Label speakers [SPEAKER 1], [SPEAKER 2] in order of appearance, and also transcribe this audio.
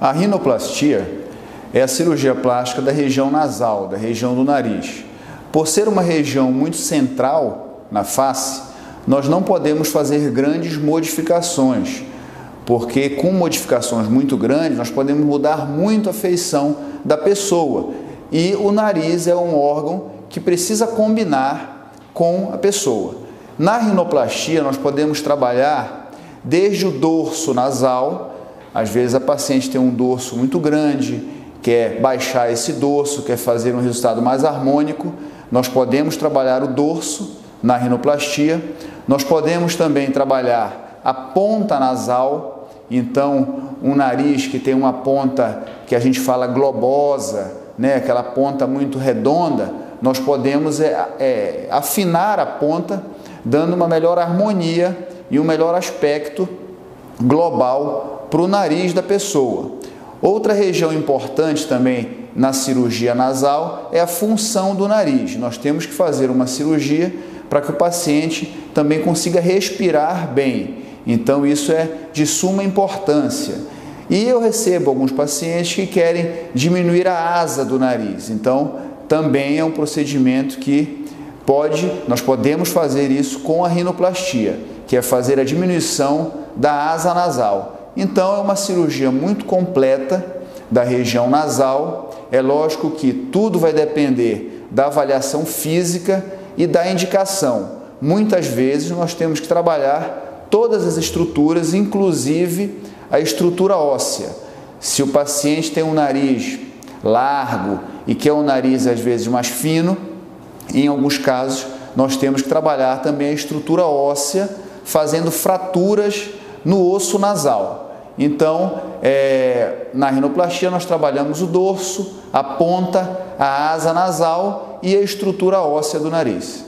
[SPEAKER 1] A rinoplastia é a cirurgia plástica da região nasal, da região do nariz. Por ser uma região muito central na face, nós não podemos fazer grandes modificações, porque com modificações muito grandes nós podemos mudar muito a feição da pessoa. E o nariz é um órgão que precisa combinar com a pessoa. Na rinoplastia nós podemos trabalhar desde o dorso nasal, às vezes a paciente tem um dorso muito grande, quer baixar esse dorso, quer fazer um resultado mais harmônico, nós podemos trabalhar o dorso na rinoplastia. Nós podemos também trabalhar a ponta nasal, então um nariz que tem uma ponta que a gente fala globosa, né, aquela ponta muito redonda, nós podemos é, é, afinar a ponta, dando uma melhor harmonia e um melhor aspecto global para o nariz da pessoa. Outra região importante também na cirurgia nasal é a função do nariz. Nós temos que fazer uma cirurgia para que o paciente também consiga respirar bem. Então, isso é de suma importância. E eu recebo alguns pacientes que querem diminuir a asa do nariz. Então, também é um procedimento que pode, nós podemos fazer isso com a rinoplastia, que é fazer a diminuição da asa nasal. Então é uma cirurgia muito completa da região nasal. É lógico que tudo vai depender da avaliação física e da indicação. Muitas vezes nós temos que trabalhar todas as estruturas, inclusive a estrutura óssea. Se o paciente tem um nariz largo e quer um nariz às vezes mais fino, em alguns casos nós temos que trabalhar também a estrutura óssea, fazendo fraturas no osso nasal. Então, é, na rinoplastia, nós trabalhamos o dorso, a ponta, a asa nasal e a estrutura óssea do nariz.